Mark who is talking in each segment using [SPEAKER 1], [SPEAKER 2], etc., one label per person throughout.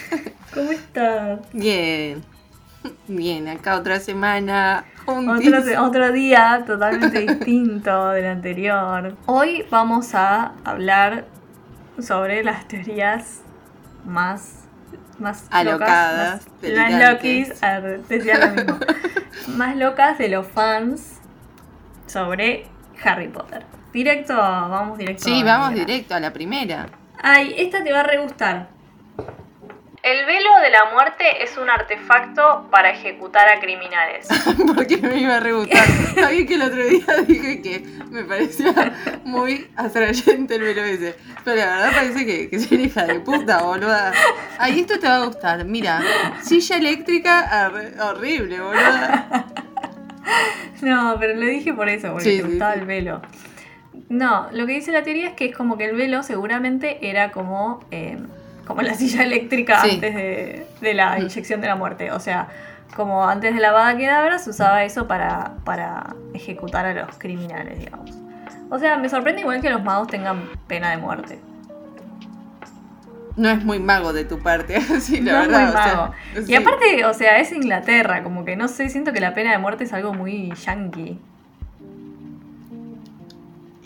[SPEAKER 1] ¿Cómo estás?
[SPEAKER 2] Bien. Bien, acá otra semana.
[SPEAKER 1] Otro, otro día totalmente distinto del anterior. Hoy vamos a hablar sobre las teorías más, más
[SPEAKER 2] Alocadas,
[SPEAKER 1] locas, más, las loquis, a ver, decía lo mismo. más locas de los fans sobre Harry Potter. Directo, vamos directo.
[SPEAKER 2] Sí,
[SPEAKER 1] a la
[SPEAKER 2] vamos
[SPEAKER 1] primera.
[SPEAKER 2] directo a la primera.
[SPEAKER 1] Ay, esta te va a re gustar. El velo de la muerte es un artefacto para ejecutar a criminales.
[SPEAKER 2] Porque me iba a rebuscar. Sabía que el otro día dije que me parecía muy atrayente el velo ese. Pero la verdad parece que, que soy hija de puta, boluda. Ay, esto te va a gustar. Mira, silla eléctrica horrible, boluda.
[SPEAKER 1] No, pero lo dije por eso, porque
[SPEAKER 2] Sí,
[SPEAKER 1] te
[SPEAKER 2] sí,
[SPEAKER 1] gustaba
[SPEAKER 2] sí.
[SPEAKER 1] el velo. No, lo que dice la teoría es que es como que el velo seguramente era como, eh, como la silla eléctrica
[SPEAKER 2] Sí.
[SPEAKER 1] antes de, de la inyección de la muerte. O sea, como antes de la Avada Kedavra se usaba eso para, para ejecutar a los criminales, digamos. O sea, me sorprende igual que los magos tengan pena de muerte.
[SPEAKER 2] No es muy mago de tu parte, así la
[SPEAKER 1] no es
[SPEAKER 2] verdad.
[SPEAKER 1] muy
[SPEAKER 2] o sea,
[SPEAKER 1] mago. y
[SPEAKER 2] sí.
[SPEAKER 1] aparte, o sea, es Inglaterra, como que no sé, siento que la pena de muerte es algo muy yankee.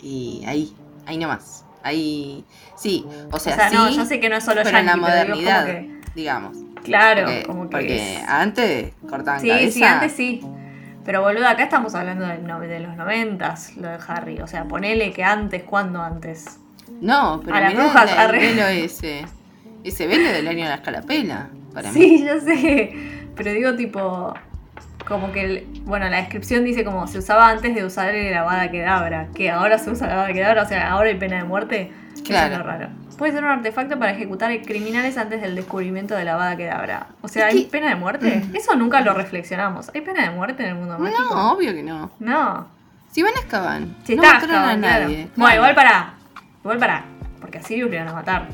[SPEAKER 2] Y ahí, ahí nomás. Ahí, sí, o
[SPEAKER 1] O
[SPEAKER 2] sea,
[SPEAKER 1] sea,
[SPEAKER 2] sí,
[SPEAKER 1] no, yo sé que no es solo
[SPEAKER 2] pero en la
[SPEAKER 1] digo,
[SPEAKER 2] modernidad,
[SPEAKER 1] que-
[SPEAKER 2] digamos.
[SPEAKER 1] Claro,
[SPEAKER 2] Porque,
[SPEAKER 1] como que
[SPEAKER 2] porque
[SPEAKER 1] es-
[SPEAKER 2] antes cortaban
[SPEAKER 1] Sí,
[SPEAKER 2] cabeza.
[SPEAKER 1] sí, antes sí. Pero boludo, acá estamos hablando no- de los noventas, lo de Harry. O sea, ponele que antes, ¿cuándo antes?
[SPEAKER 2] No, pero
[SPEAKER 1] A
[SPEAKER 2] mirá
[SPEAKER 1] brujas,
[SPEAKER 2] el,
[SPEAKER 1] arre.
[SPEAKER 2] velo ese. Ese velo del año de la escalapela, para mí.
[SPEAKER 1] Sí, yo sé. Pero digo tipo, como que, el- bueno, la descripción dice como se usaba antes de usar el Avada Kedavra. Que ahora se usa la Avada Kedavra, o sea, ahora hay pena de muerte. Eso
[SPEAKER 2] Claro.
[SPEAKER 1] es lo raro. Puede ser un artefacto para ejecutar criminales antes del descubrimiento de la Avada Kedavra. O sea, ¿hay
[SPEAKER 2] que-
[SPEAKER 1] pena de muerte? Eso nunca lo reflexionamos. ¿Hay pena de muerte en el mundo mágico?
[SPEAKER 2] No, obvio que no.
[SPEAKER 1] No.
[SPEAKER 2] Si van a Azkaban,
[SPEAKER 1] Si
[SPEAKER 2] no
[SPEAKER 1] está
[SPEAKER 2] mataron a
[SPEAKER 1] claro.
[SPEAKER 2] nadie.
[SPEAKER 1] Bueno, igual para. Igual para. Porque a Sirius le iban a matar.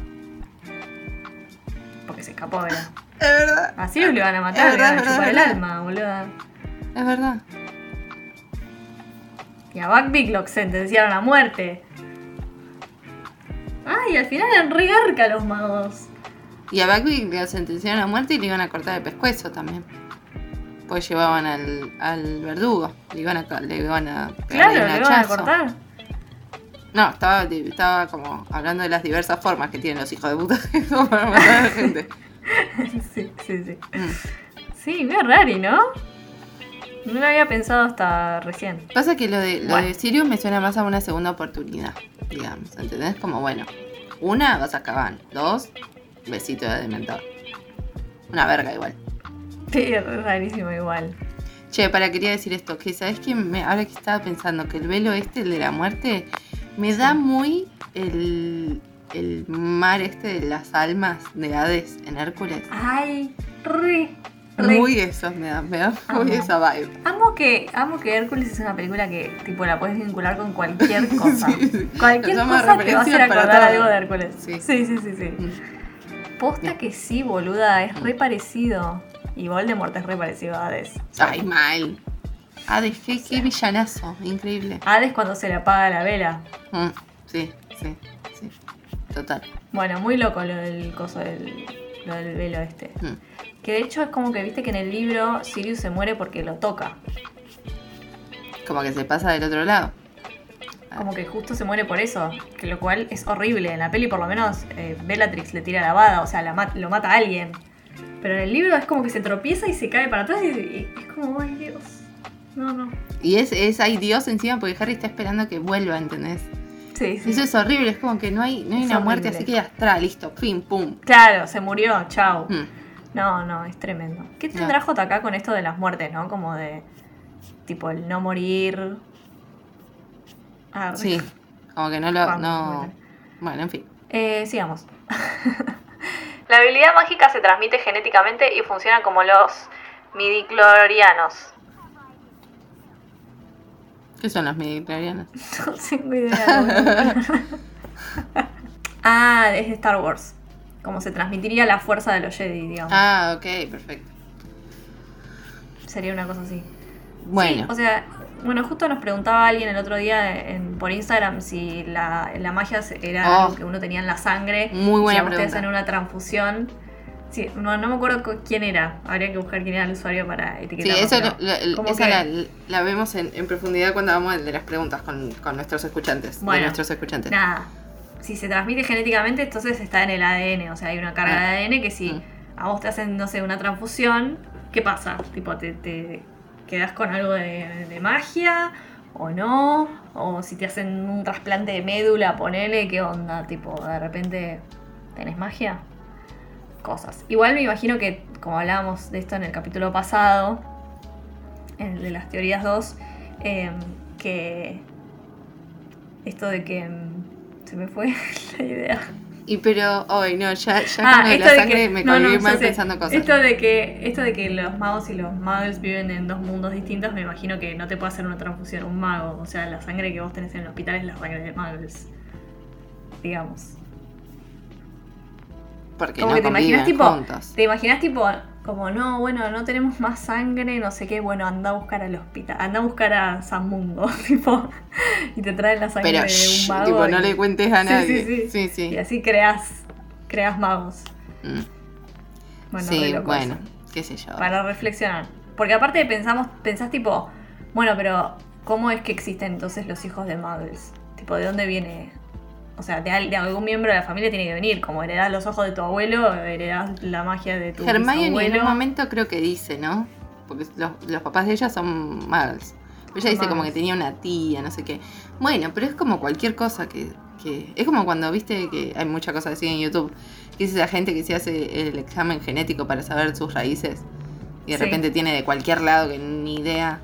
[SPEAKER 1] Porque se escapó, ¿verdad?
[SPEAKER 2] Es verdad.
[SPEAKER 1] A Sirius le iban a matar, le
[SPEAKER 2] verdad,
[SPEAKER 1] iban a chupar el alma, boluda.
[SPEAKER 2] Es verdad.
[SPEAKER 1] Y a Buckbeak lo sentenciaron a muerte. Ay, al final eran re garca los magos.
[SPEAKER 2] Y a Buckbeak le sentenciaron a muerte y le iban a cortar el pescuezo también. Pues llevaban al, al verdugo. Le iban a, le iban a
[SPEAKER 1] Claro, le iban a cortar.
[SPEAKER 2] No, estaba, estaba como hablando de las diversas formas que tienen los hijos de puta para matar a la gente.
[SPEAKER 1] sí, sí, sí.
[SPEAKER 2] Mm.
[SPEAKER 1] Sí, medio rari, ¿no? No lo había pensado hasta recién.
[SPEAKER 2] Pasa que lo de, lo
[SPEAKER 1] Bueno.
[SPEAKER 2] de Sirius me suena más a una segunda oportunidad, digamos, ¿entendés? Como, bueno, una, vas a acabar, dos, besito de dementor. Una verga igual.
[SPEAKER 1] Sí, es rarísimo igual.
[SPEAKER 2] Che, para quería decir esto, que sabes que me, ahora que estaba pensando que el velo este, el de la muerte, me da muy el, el mar este de las almas de Hades en Hércules.
[SPEAKER 1] Ay, re. re.
[SPEAKER 2] Muy eso me da, me da muy esa vibe.
[SPEAKER 1] Amo que, amo que Hércules es una película que tipo la puedes vincular con cualquier cosa.
[SPEAKER 2] Sí, sí.
[SPEAKER 1] Cualquier cosa te va a hacer acordar algo de Hércules.
[SPEAKER 2] Sí.
[SPEAKER 1] Sí, sí, sí, sí.
[SPEAKER 2] Mm.
[SPEAKER 1] Posta que sí, boluda, es re parecido. Y Voldemort es re parecido a Hades.
[SPEAKER 2] Ay, mal. Hades, qué, qué villanazo, increíble.
[SPEAKER 1] Hades cuando se le apaga la vela.
[SPEAKER 2] Mm, sí, sí, sí. Total.
[SPEAKER 1] Bueno, muy loco lo del coso del, lo del velo este.
[SPEAKER 2] Mm.
[SPEAKER 1] Que de hecho es como que viste que en el libro Sirius se muere porque lo toca.
[SPEAKER 2] Como que se pasa del otro lado.
[SPEAKER 1] Como que justo se muere por eso, que lo cual es horrible. En la peli por lo menos eh, Bellatrix le tira la bada, o sea, la mat- lo mata a alguien. Pero en el libro es como que se tropieza y se cae para atrás y, y es como, ay Dios. No, no.
[SPEAKER 2] Y es, es hay Dios encima porque Harry está esperando que vuelva, ¿entendés?
[SPEAKER 1] Sí, sí.
[SPEAKER 2] Eso es horrible, es como que no hay, no hay
[SPEAKER 1] Es
[SPEAKER 2] una muerte así que atrás, listo, pim, pum.
[SPEAKER 1] Claro, se murió, chao.
[SPEAKER 2] Mm.
[SPEAKER 1] No, no, es tremendo. ¿Qué tendrá JK con esto de las muertes, no? Como de, tipo, el no morir. Ah,
[SPEAKER 2] Sí, como que no lo.
[SPEAKER 1] Vamos,
[SPEAKER 2] No...
[SPEAKER 1] bueno.
[SPEAKER 2] En fin.
[SPEAKER 1] Eh, sigamos. La habilidad mágica se transmite genéticamente y funciona como los midichlorianos.
[SPEAKER 2] ¿Qué son las midichlorianas?
[SPEAKER 1] No tengo idea. ah, es de Star Wars. Como se transmitiría la fuerza de los Jedi, digamos.
[SPEAKER 2] Ah, ok, perfecto.
[SPEAKER 1] Sería una cosa así.
[SPEAKER 2] Bueno,
[SPEAKER 1] Sí, o sea, bueno, justo nos preguntaba alguien el otro día en- por Instagram si la, la magia era
[SPEAKER 2] Oh.
[SPEAKER 1] algo que uno tenía en la sangre.
[SPEAKER 2] Muy buena
[SPEAKER 1] si a
[SPEAKER 2] pregunta.
[SPEAKER 1] hacen una transfusión. Sí, no, no me acuerdo quién era. Habría que buscar quién era el usuario para
[SPEAKER 2] sí,
[SPEAKER 1] etiquetarlo.
[SPEAKER 2] eso
[SPEAKER 1] pero
[SPEAKER 2] lo- lo-
[SPEAKER 1] como
[SPEAKER 2] esa
[SPEAKER 1] que-
[SPEAKER 2] la, la vemos en, en profundidad cuando vamos de las preguntas con, con nuestros escuchantes.
[SPEAKER 1] Bueno,
[SPEAKER 2] de nuestros escuchantes.
[SPEAKER 1] Nada. Si se transmite genéticamente, entonces está en el ADN. O sea, hay una carga
[SPEAKER 2] Ah.
[SPEAKER 1] de ADN que si
[SPEAKER 2] Mm.
[SPEAKER 1] a vos te hacen, no sé, una transfusión, ¿qué pasa? Tipo, te, te quedas con algo de, de magia o no. O si te hacen un trasplante de médula, ponele, ¿qué onda? Tipo, de repente, ¿tenés magia? Cosas. Igual me imagino que, como hablábamos de esto en el capítulo pasado, en de las teorías 2, eh, que esto de que mm, se me fue la idea.
[SPEAKER 2] Y pero hoy no, ya, ya
[SPEAKER 1] Ah,
[SPEAKER 2] con de la
[SPEAKER 1] de
[SPEAKER 2] sangre
[SPEAKER 1] que-
[SPEAKER 2] me
[SPEAKER 1] no, no,
[SPEAKER 2] mal
[SPEAKER 1] sé.
[SPEAKER 2] pensando cosas.
[SPEAKER 1] Esto de que esto de que los magos y los muggles viven en dos mundos distintos, me imagino que no te puede hacer una transfusión un mago, o sea, la sangre que vos tenés en el hospital es la sangre de muggles. Digamos.
[SPEAKER 2] Porque
[SPEAKER 1] como
[SPEAKER 2] no
[SPEAKER 1] que te imaginas tipo,
[SPEAKER 2] juntos.
[SPEAKER 1] te imaginas tipo como no, bueno, no tenemos más sangre, no sé qué, bueno, anda a buscar al hospital, anda a buscar a San Mungo, tipo, y te traen la sangre
[SPEAKER 2] Pero
[SPEAKER 1] de un mago.
[SPEAKER 2] tipo, no le cuentes a nadie.
[SPEAKER 1] sí, sí.
[SPEAKER 2] sí. sí.
[SPEAKER 1] Y así creas, creas magos.
[SPEAKER 2] Mm.
[SPEAKER 1] Bueno,
[SPEAKER 2] sí, bueno, qué sé yo.
[SPEAKER 1] para reflexionar. Porque aparte pensamos, pensás tipo, bueno, pero ¿cómo es que existen entonces los hijos de muggles? Tipo, ¿de dónde viene? O sea, de, de algún miembro de la familia tiene que venir, como heredás los ojos de tu abuelo, heredás la magia de tu
[SPEAKER 2] Hermione en
[SPEAKER 1] bisabuelo.
[SPEAKER 2] un momento creo que dice, ¿no? Porque los, los papás de ella son muggles. Pero ella dice como que tenía una tía, no sé qué. Bueno, pero es como cualquier cosa que, que... Es como cuando, viste, que hay muchas cosas así en YouTube. Que es esa gente que se hace el examen genético para saber sus raíces. Y de
[SPEAKER 1] Sí.
[SPEAKER 2] repente tiene de cualquier lado que ni idea.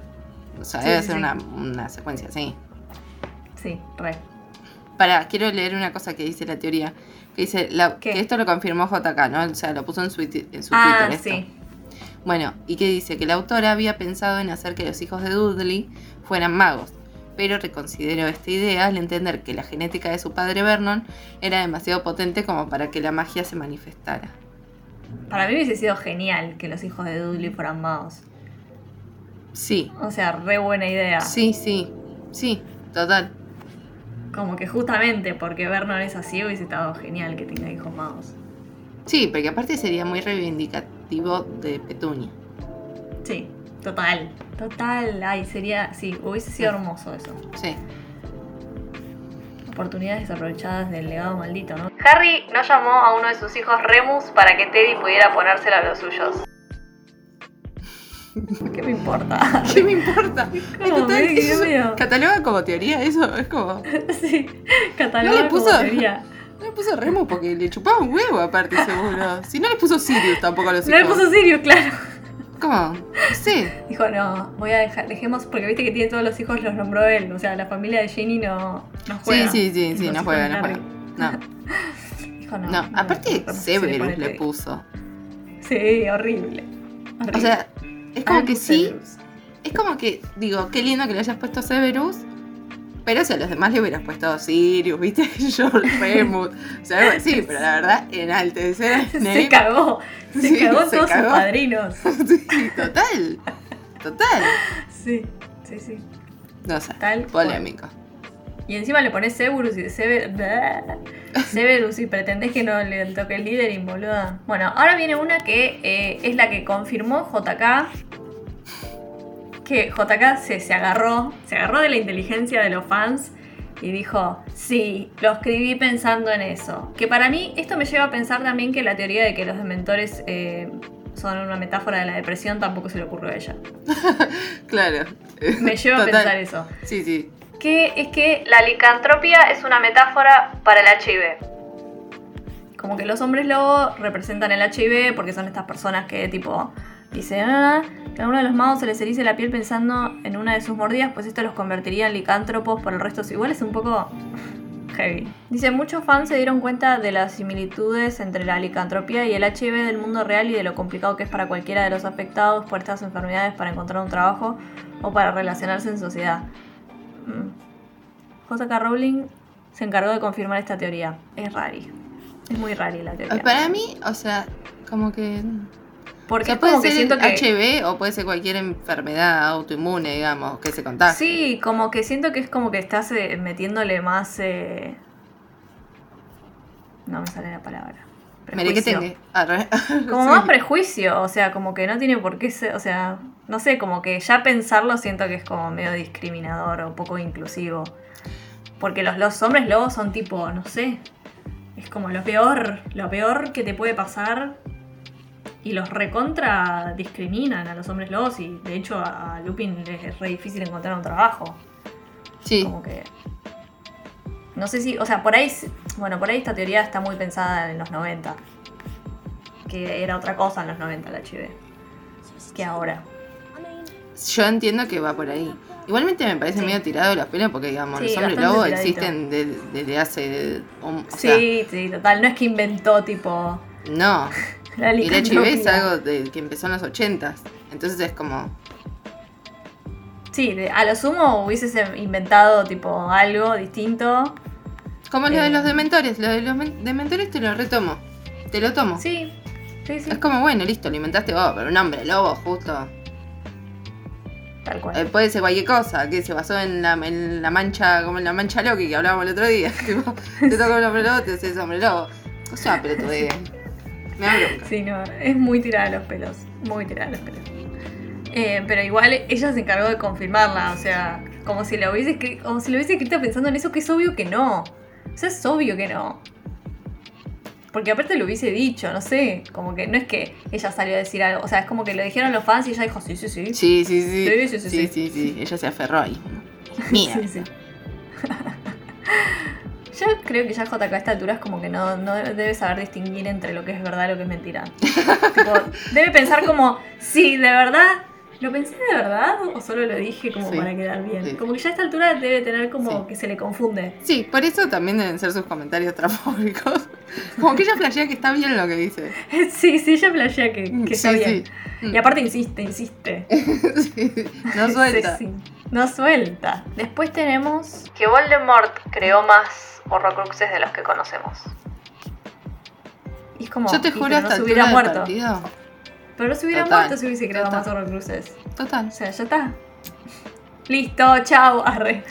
[SPEAKER 2] O sea,
[SPEAKER 1] Sí,
[SPEAKER 2] debe
[SPEAKER 1] sí,
[SPEAKER 2] ser
[SPEAKER 1] sí.
[SPEAKER 2] una, una secuencia así.
[SPEAKER 1] Sí, re.
[SPEAKER 2] Para, quiero leer una cosa que dice la teoría. Que dice, la- esto lo confirmó JK, ¿no? O sea, lo puso en su, en su
[SPEAKER 1] Ah,
[SPEAKER 2] Twitter. esto.
[SPEAKER 1] sí.
[SPEAKER 2] Bueno, y que dice que la autora había pensado en hacer que los hijos de Dudley fueran magos, pero reconsideró esta idea al entender que la genética de su padre Vernon era demasiado potente como para que la magia se manifestara.
[SPEAKER 1] Para mí hubiese sido genial que los hijos de Dudley fueran magos.
[SPEAKER 2] Sí,
[SPEAKER 1] O sea, re buena idea.
[SPEAKER 2] sí, sí, sí, total.
[SPEAKER 1] Como que justamente porque Vernon es así hubiese estado genial que tenga hijos magos.
[SPEAKER 2] Sí, porque aparte sería muy reivindicativo de Petunia.
[SPEAKER 1] Sí, total. Total. Ay, sería. Sí, hubiese sido hermoso eso.
[SPEAKER 2] Sí.
[SPEAKER 1] Oportunidades desaprovechadas del legado maldito, ¿no? Harry no llamó a uno de sus hijos Remus para que Teddy pudiera ponérselo a los suyos. ¿Qué me importa?
[SPEAKER 2] ¿Qué me importa?
[SPEAKER 1] Como,
[SPEAKER 2] Total, eso- Cataloga como teoría eso, es como...
[SPEAKER 1] sí, catalogado
[SPEAKER 2] No le puso-
[SPEAKER 1] como teoría.
[SPEAKER 2] No le puso Remo porque le chupaba un huevo aparte seguro. Si no le puso Sirius tampoco a los
[SPEAKER 1] No le puso Sirius, claro.
[SPEAKER 2] ¿Cómo? Sé.
[SPEAKER 1] Dijo, no, voy a dejar, dejemos, porque viste que tiene todos los hijos, los nombró él. O sea, la familia de Jenny no, no
[SPEAKER 2] Sí,
[SPEAKER 1] juega.
[SPEAKER 2] sí, sí,
[SPEAKER 1] Los
[SPEAKER 2] sí, no juega, no juega. No,
[SPEAKER 1] Dijo, no.
[SPEAKER 2] no. Aparte, Severus le puso.
[SPEAKER 1] Sí, horrible. horrible.
[SPEAKER 2] O sea, es como que sí. Es como que, digo, qué lindo que le hayas puesto Severus. Pero si a los demás le hubieras puesto Sirius, ¿viste? George Remus. O sea, así, pero la verdad, enaltecer a
[SPEAKER 1] Se cagó. Se
[SPEAKER 2] Sí,
[SPEAKER 1] cagó en
[SPEAKER 2] se
[SPEAKER 1] todos
[SPEAKER 2] cagó.
[SPEAKER 1] sus padrinos.
[SPEAKER 2] Sí, total. Total.
[SPEAKER 1] Sí, sí, sí.
[SPEAKER 2] No sé.
[SPEAKER 1] Tal cual. Y encima le pones Severus y Sever... Severus y pretendés que no le toque el líder y boluda. Bueno, ahora viene una que eh, es la que confirmó JK. Que JK se, se agarró, se agarró de la inteligencia de los fans y dijo, sí, lo escribí pensando en eso. Que para mí esto me lleva a pensar también que la teoría de que los dementores eh, son una metáfora de la depresión tampoco se le ocurrió a ella.
[SPEAKER 2] Claro.
[SPEAKER 1] Me lleva a pensar eso.
[SPEAKER 2] Sí, sí.
[SPEAKER 1] Que es que la licantropía es una metáfora para el HIV. Como que los hombres lobo representan el HIV porque son estas personas que tipo dicen ah, que a uno de los magos se les erice la piel pensando en una de sus mordidas, pues esto los convertiría en licántropos por el resto. Igual es un poco Heavy. Dice, muchos fans se dieron cuenta de las similitudes entre la licantropía y el HIV del mundo real y de lo complicado que es para cualquiera de los afectados por estas enfermedades para encontrar un trabajo o para relacionarse en sociedad. J.K. Rowling se encargó de confirmar esta teoría. Es rari. Es muy rari la teoría.
[SPEAKER 2] Para mí, o sea, como que.
[SPEAKER 1] Porque
[SPEAKER 2] O sea, puede
[SPEAKER 1] como que
[SPEAKER 2] ser
[SPEAKER 1] siento que...
[SPEAKER 2] HIV o puede ser cualquier enfermedad autoinmune, digamos, que se contagie.
[SPEAKER 1] Sí, como que siento que es como que estás eh, metiéndole más... eh, No me sale la palabra.
[SPEAKER 2] Que
[SPEAKER 1] Prejuicio.
[SPEAKER 2] tenga. Arre.
[SPEAKER 1] Como más prejuicio, o sea, como que no tiene por qué ser, o sea, no sé, como que ya pensarlo siento que es como medio discriminador o poco inclusivo. Porque los, los hombres lobos son tipo, no sé, es como lo peor, lo peor que te puede pasar. Y los recontra discriminan a los hombres lobos y de hecho a, a Lupin les es re difícil encontrar un trabajo.
[SPEAKER 2] Sí.
[SPEAKER 1] Como que. No sé si. O sea, por ahí. Bueno, por ahí esta teoría está muy pensada en los 90. Que era otra cosa en los 90 la HIV. Que ahora.
[SPEAKER 2] Yo entiendo que va por ahí. Igualmente me parece
[SPEAKER 1] Sí.
[SPEAKER 2] medio tirado de los pelos porque, digamos,
[SPEAKER 1] Sí,
[SPEAKER 2] los hombres
[SPEAKER 1] tiradito.
[SPEAKER 2] existen de- desde hace. un- o sea,
[SPEAKER 1] Sí, sí, total. No es que inventó tipo.
[SPEAKER 2] no.
[SPEAKER 1] La
[SPEAKER 2] Y el HIV es algo de, que empezó en los 80 Entonces es como.
[SPEAKER 1] Sí, de- a lo sumo hubieses inventado tipo algo distinto.
[SPEAKER 2] Como lo de
[SPEAKER 1] Eh.
[SPEAKER 2] los dementores. Lo de los men- dementores te lo retomo. Te lo tomo.
[SPEAKER 1] Sí, sí, sí.
[SPEAKER 2] Es como, bueno, listo, lo inventaste vos, pero un hombre lobo, justo.
[SPEAKER 1] Tal cual.
[SPEAKER 2] Eh, puede ser cualquier cosa, que se basó en la, en la mancha, como en la mancha Loki que hablábamos el otro día. tipo, te toca un hombre lobo, te haces hombre lobo. O sea, pero tú Me da bronca.
[SPEAKER 1] Sí, no, es muy tirada de los pelos. Muy tirada de los pelos. Eh, pero igual ella se encargó de confirmarla, o sea, como si lo hubiese como si lo hubiese escrito pensando en eso, que es obvio que no. O sea, es obvio que no. Porque aparte lo hubiese dicho, no sé, como que no es que ella salió a decir algo, o sea, es como que lo dijeron los fans y ella dijo, sí, sí, sí.
[SPEAKER 2] Sí, sí, sí.
[SPEAKER 1] Sí, sí, sí,
[SPEAKER 2] sí, sí, sí. Ella se aferró ahí. Mía.
[SPEAKER 1] Sí, sí. Yo creo que ya JK a esta altura es como que no, no debe saber distinguir entre lo que es verdad y lo que es mentira. Tipo, debe pensar como, sí, de verdad, ¿lo pensé de verdad o solo lo dije como
[SPEAKER 2] Sí,
[SPEAKER 1] para quedar bien?
[SPEAKER 2] sí.
[SPEAKER 1] Como que ya a esta altura debe tener como
[SPEAKER 2] Sí.
[SPEAKER 1] que se le confunde.
[SPEAKER 2] Sí, por eso también deben ser sus comentarios trafóbicos. Como que ella flashea que está bien lo que dice.
[SPEAKER 1] sí, sí, ella flashea que, que está
[SPEAKER 2] Sí,
[SPEAKER 1] bien.
[SPEAKER 2] sí.
[SPEAKER 1] Y aparte insiste, insiste.
[SPEAKER 2] Sí, No suelta.
[SPEAKER 1] No suelta. Después tenemos que Voldemort creó más horrocruxes de los que conocemos. Y es como,
[SPEAKER 2] Yo te juro hasta
[SPEAKER 1] no se hubiera muerto.
[SPEAKER 2] partido.
[SPEAKER 1] Pero no se hubiera
[SPEAKER 2] Total,
[SPEAKER 1] muerto si hubiese creado
[SPEAKER 2] total.
[SPEAKER 1] más horrocruxes.
[SPEAKER 2] Total.
[SPEAKER 1] O sea, ya está. Listo, chao, arre.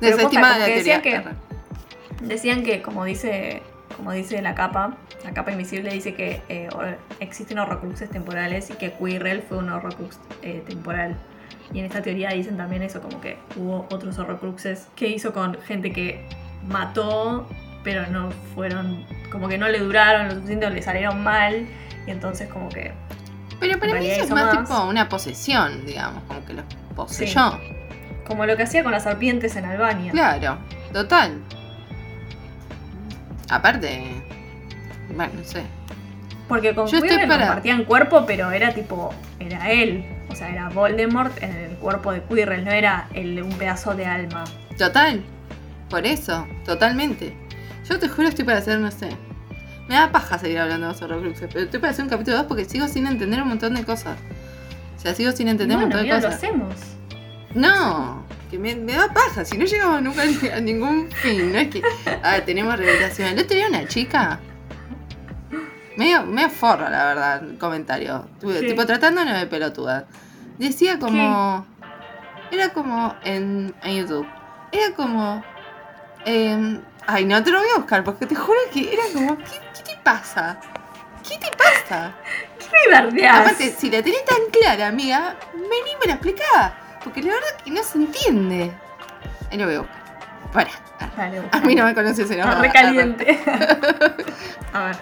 [SPEAKER 2] Desestimada la
[SPEAKER 1] que
[SPEAKER 2] teoría.
[SPEAKER 1] decían Decían que, como dice, como dice la capa, la capa invisible dice que eh, existen horrocruxes temporales y que Quirrell fue un horrocrux eh, temporal. Y en esta teoría dicen también eso, como que hubo otros horrocruxes que hizo con gente que mató, pero no fueron, como que no le duraron lo suficiente le salieron mal. Y entonces como que
[SPEAKER 2] Pero para mí eso es más,
[SPEAKER 1] más.
[SPEAKER 2] tipo una posesión, digamos, como que los poseyó.
[SPEAKER 1] Como lo que hacía con las serpientes en Albania.
[SPEAKER 2] Claro, total. Aparte, bueno, no sé.
[SPEAKER 1] Porque con
[SPEAKER 2] Yo
[SPEAKER 1] Quirrell
[SPEAKER 2] para-
[SPEAKER 1] compartían cuerpo, pero era tipo, era él. O sea, era Voldemort en el cuerpo de Quirrell, no era el un pedazo de alma.
[SPEAKER 2] Total. Por eso, totalmente. Yo te juro estoy para hacer, no sé. Me da paja seguir hablando de los horrocruxes, pero estoy para hacer un capítulo 2 porque sigo sin entender un montón de cosas. O sea, sigo sin entender
[SPEAKER 1] bueno,
[SPEAKER 2] un montón
[SPEAKER 1] mira,
[SPEAKER 2] de
[SPEAKER 1] lo
[SPEAKER 2] cosas.
[SPEAKER 1] hacemos.
[SPEAKER 2] No, que me, me da paja, si no llegamos nunca a- ningún fin, no es que ah, tenemos revelación. El otro día una chica, medio, medio forra la verdad, el comentario,
[SPEAKER 1] ¿Qué?
[SPEAKER 2] tipo tratándonos de pelotuda. Decía como, era como en, en YouTube, era como, em, ay no te lo voy a buscar porque te juro que era como, ¿qué, qué te pasa? ¿Qué te pasa?
[SPEAKER 1] ¿Qué me bardeás?
[SPEAKER 2] Aparte, si la tenés tan clara, amiga, vení y me la explicá. Porque la verdad que no se entiende. Ahí lo veo. Para. A mí no me conoces en
[SPEAKER 1] Está re caliente. A ver.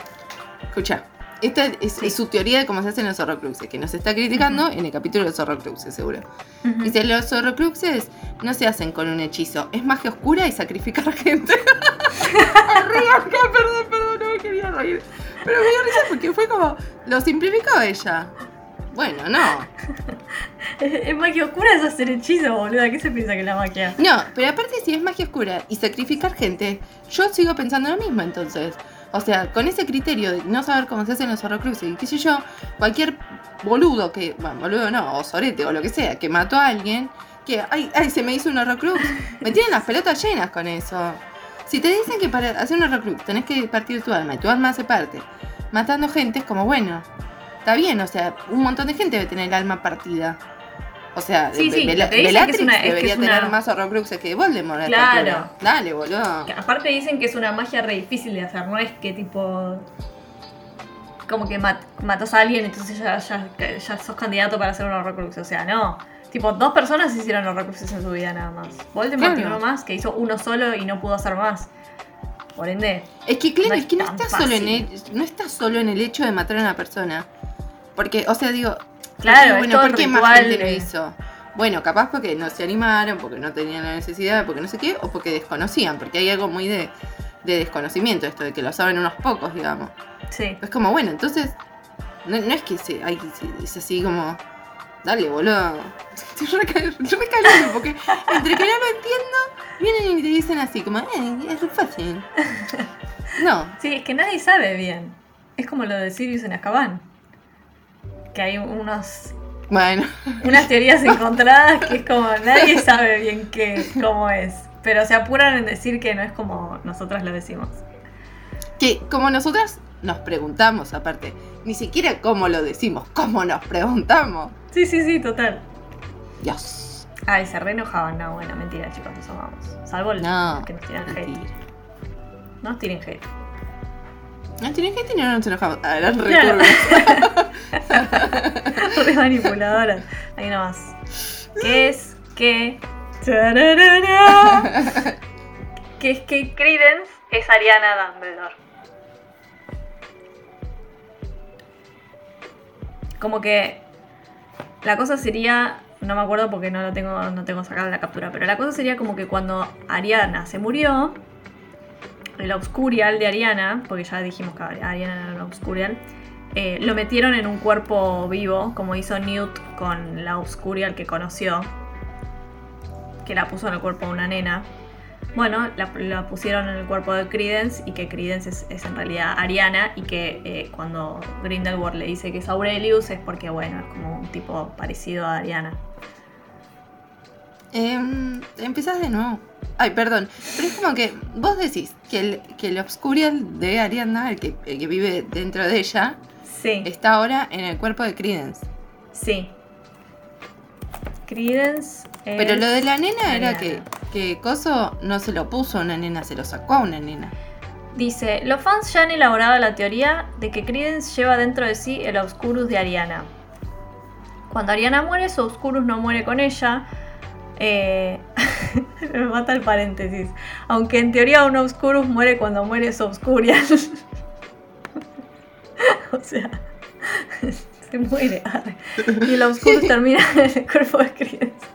[SPEAKER 2] Escucha. Esta es,
[SPEAKER 1] Sí.
[SPEAKER 2] es su teoría de cómo se hacen los horrocruxes, que nos está criticando en el capítulo de los horrocruxes, seguro. Dice, los horrocruxes no se hacen con un hechizo, es magia oscura y sacrificar gente. Arriba, perdón, perdón, no me quería reír. Pero me dio risa porque fue como, lo simplificó ella. Bueno, no.
[SPEAKER 1] Es, magia oscura es hacer hechizo, boluda. ¿Qué se piensa que es la magia?
[SPEAKER 2] No, pero aparte si es magia oscura y sacrificar gente, yo sigo pensando lo mismo entonces. O sea, con ese criterio de no saber cómo se hacen los horrocruxes y qué sé yo, cualquier boludo que, bueno, boludo no, o sorete o lo que sea, que mató a alguien, que, ay, ay, se me hizo un horrocrux, me tienen las pelotas llenas con eso. Si te dicen que para hacer un horrocrux tenés que partir tu alma y tu alma hace parte, matando gente es como, bueno, está bien, o sea, un montón de gente debe tener el alma partida. O sea,
[SPEAKER 1] Sí, sí, te que es que
[SPEAKER 2] debería
[SPEAKER 1] una-
[SPEAKER 2] tener más horrocruxes que Voldemort. a
[SPEAKER 1] Claro.
[SPEAKER 2] Dale, boludo.
[SPEAKER 1] Que aparte dicen que es una magia re difícil de hacer, no es que tipo. Como que mat- matas a alguien, entonces ya, ya, ya sos candidato para hacer un horrocrux. O sea, no. Tipo, dos personas hicieron horrocruxes en su vida nada más. Voldemort
[SPEAKER 2] Claro.
[SPEAKER 1] y uno más, que hizo uno solo y no pudo hacer más. Por ende,
[SPEAKER 2] Es que claro,
[SPEAKER 1] No
[SPEAKER 2] es,
[SPEAKER 1] es
[SPEAKER 2] que no está solo en el, no está solo en el hecho de matar a una persona. Porque, o sea, digo,
[SPEAKER 1] Claro,
[SPEAKER 2] bueno, ¿por qué más gente lo hizo? Bueno, capaz porque no se animaron, porque no tenían la necesidad, porque no sé qué, o porque desconocían, porque hay algo muy de, de desconocimiento, esto de que lo saben unos pocos, digamos.
[SPEAKER 1] sí.
[SPEAKER 2] Es como, bueno, entonces, no, no es que se, hay, es así como, dale, boludo. Estoy re cal- re caliente, porque entre que no lo entiendo, vienen y te dicen así, como, eh, es fácil. No,
[SPEAKER 1] Sí, es que nadie sabe bien. Es como lo de Sirius en Azkaban. Que hay unos,
[SPEAKER 2] bueno.
[SPEAKER 1] unas teorías encontradas que es como nadie sabe bien qué, cómo es. Pero se apuran en decir que no es como nosotras lo decimos.
[SPEAKER 2] Que como nosotras nos preguntamos, aparte, ni siquiera cómo lo decimos, cómo nos preguntamos.
[SPEAKER 1] Sí, sí, sí, total.
[SPEAKER 2] Dios.
[SPEAKER 1] Ay, se re enojaban. No, bueno, mentira, chicos, nos amamos. Salvo el
[SPEAKER 2] No.
[SPEAKER 1] que nos tiran hate.
[SPEAKER 2] mentira.
[SPEAKER 1] No nos tiren hate.
[SPEAKER 2] No tienen gente y no nos enojamos. Ah, eran re
[SPEAKER 1] Claro. Re manipuladoras. Ahí nomás. ¿Qué es que. Que es que Credence es Ariana Dumbledore. Como que la cosa sería, no me acuerdo porque no lo tengo, no tengo sacada la captura, pero la cosa sería como que cuando Ariana se murió, el Obscurial de Ariana, porque ya dijimos que Ariana era un Obscurial, eh, lo metieron en un cuerpo vivo, como hizo Newt con la Obscurial que conoció, que la puso en el cuerpo de una nena. Bueno, la, pusieron en el cuerpo de Credence y que Credence es, es en realidad Ariana y que eh, cuando Grindelwald le dice que es Aurelius es porque, bueno, es como un tipo parecido a Ariana.
[SPEAKER 2] Em, empezás de nuevo. Ay, perdón. Pero es como que vos decís que el, que el Obscurial de Ariana, el que, el que vive dentro de ella,
[SPEAKER 1] Sí,
[SPEAKER 2] está ahora en el cuerpo de Credence.
[SPEAKER 1] sí. Credence. es
[SPEAKER 2] Pero lo de la nena era que, que Coso no se lo puso a una nena, se lo sacó a una nena.
[SPEAKER 1] Dice, los fans ya han elaborado la teoría de que Credence lleva dentro de sí el Obscurus de Ariana. Cuando Ariana muere, su Obscurus no muere con ella. Eh, me mata el paréntesis. Aunque en teoría un Obscurus muere cuando muere su Obscurial. o sea, se muere. Y el Obscurus termina en el cuerpo de Credence.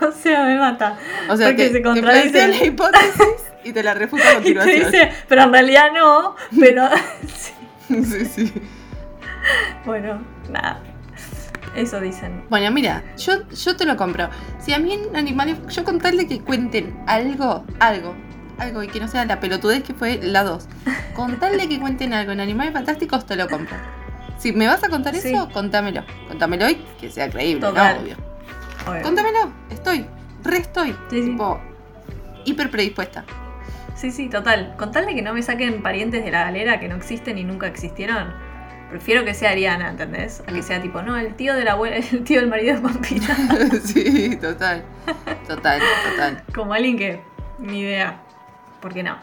[SPEAKER 1] o sea, me mata.
[SPEAKER 2] O sea,
[SPEAKER 1] Porque
[SPEAKER 2] que
[SPEAKER 1] se contradice.
[SPEAKER 2] la hipótesis y te la refuta a
[SPEAKER 1] Y te
[SPEAKER 2] continuación.
[SPEAKER 1] dice, pero en realidad no, pero sí.
[SPEAKER 2] Sí, sí.
[SPEAKER 1] bueno, nada. Eso dicen.
[SPEAKER 2] Bueno, mira, yo, yo te lo compro. Si a mí en animales, yo con tal de que cuenten algo, algo, algo y que no sea la pelotudez que fue la 2, con tal de que cuenten algo en animales fantásticos, te lo compro. Si me vas a contar
[SPEAKER 1] Sí.
[SPEAKER 2] eso, contámelo. Contámelo y que sea creíble,
[SPEAKER 1] Total.
[SPEAKER 2] ¿no? Obvio.
[SPEAKER 1] Obvio.
[SPEAKER 2] Contámelo, estoy, re estoy.
[SPEAKER 1] Sí, sí.
[SPEAKER 2] Tipo, hiper predispuesta.
[SPEAKER 1] Sí, sí, total. Con tal de que no me saquen parientes de la galera que no existen y nunca existieron, prefiero que sea Ariana, ¿entendés? A que sea tipo, no, el tío de la abuela, el tío del marido de Pampita.
[SPEAKER 2] sí, total. Total, total.
[SPEAKER 1] Como alguien que. Ni idea. ¿Por qué no?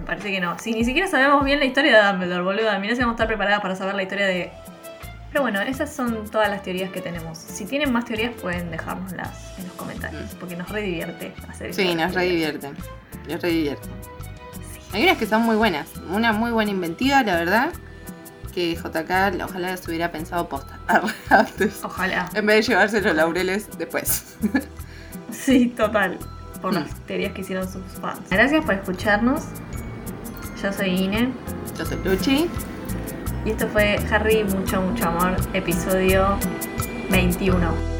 [SPEAKER 1] Me parece que no. Si ni siquiera sabemos bien la historia de Dumbledore, boludo. Mira si vamos a estar preparadas para saber la historia de. Pero bueno, esas son todas las teorías que tenemos. Si tienen más teorías, pueden dejárnoslas en los comentarios. Porque nos re divierte hacer
[SPEAKER 2] Sí, nos re
[SPEAKER 1] teorías.
[SPEAKER 2] divierten. Nos re divierten. Hay unas que son muy buenas. Una muy buena inventiva, la verdad. Que JK ojalá se hubiera pensado posta antes.
[SPEAKER 1] Ojalá.
[SPEAKER 2] En vez de llevarse los laureles después.
[SPEAKER 1] Sí, total. Por las
[SPEAKER 2] Mm.
[SPEAKER 1] teorías que hicieron sus fans. Gracias por escucharnos. Yo soy Ine.
[SPEAKER 2] Yo soy Luchi.
[SPEAKER 1] Y esto fue Harry, mucho, mucho amor, episodio 21.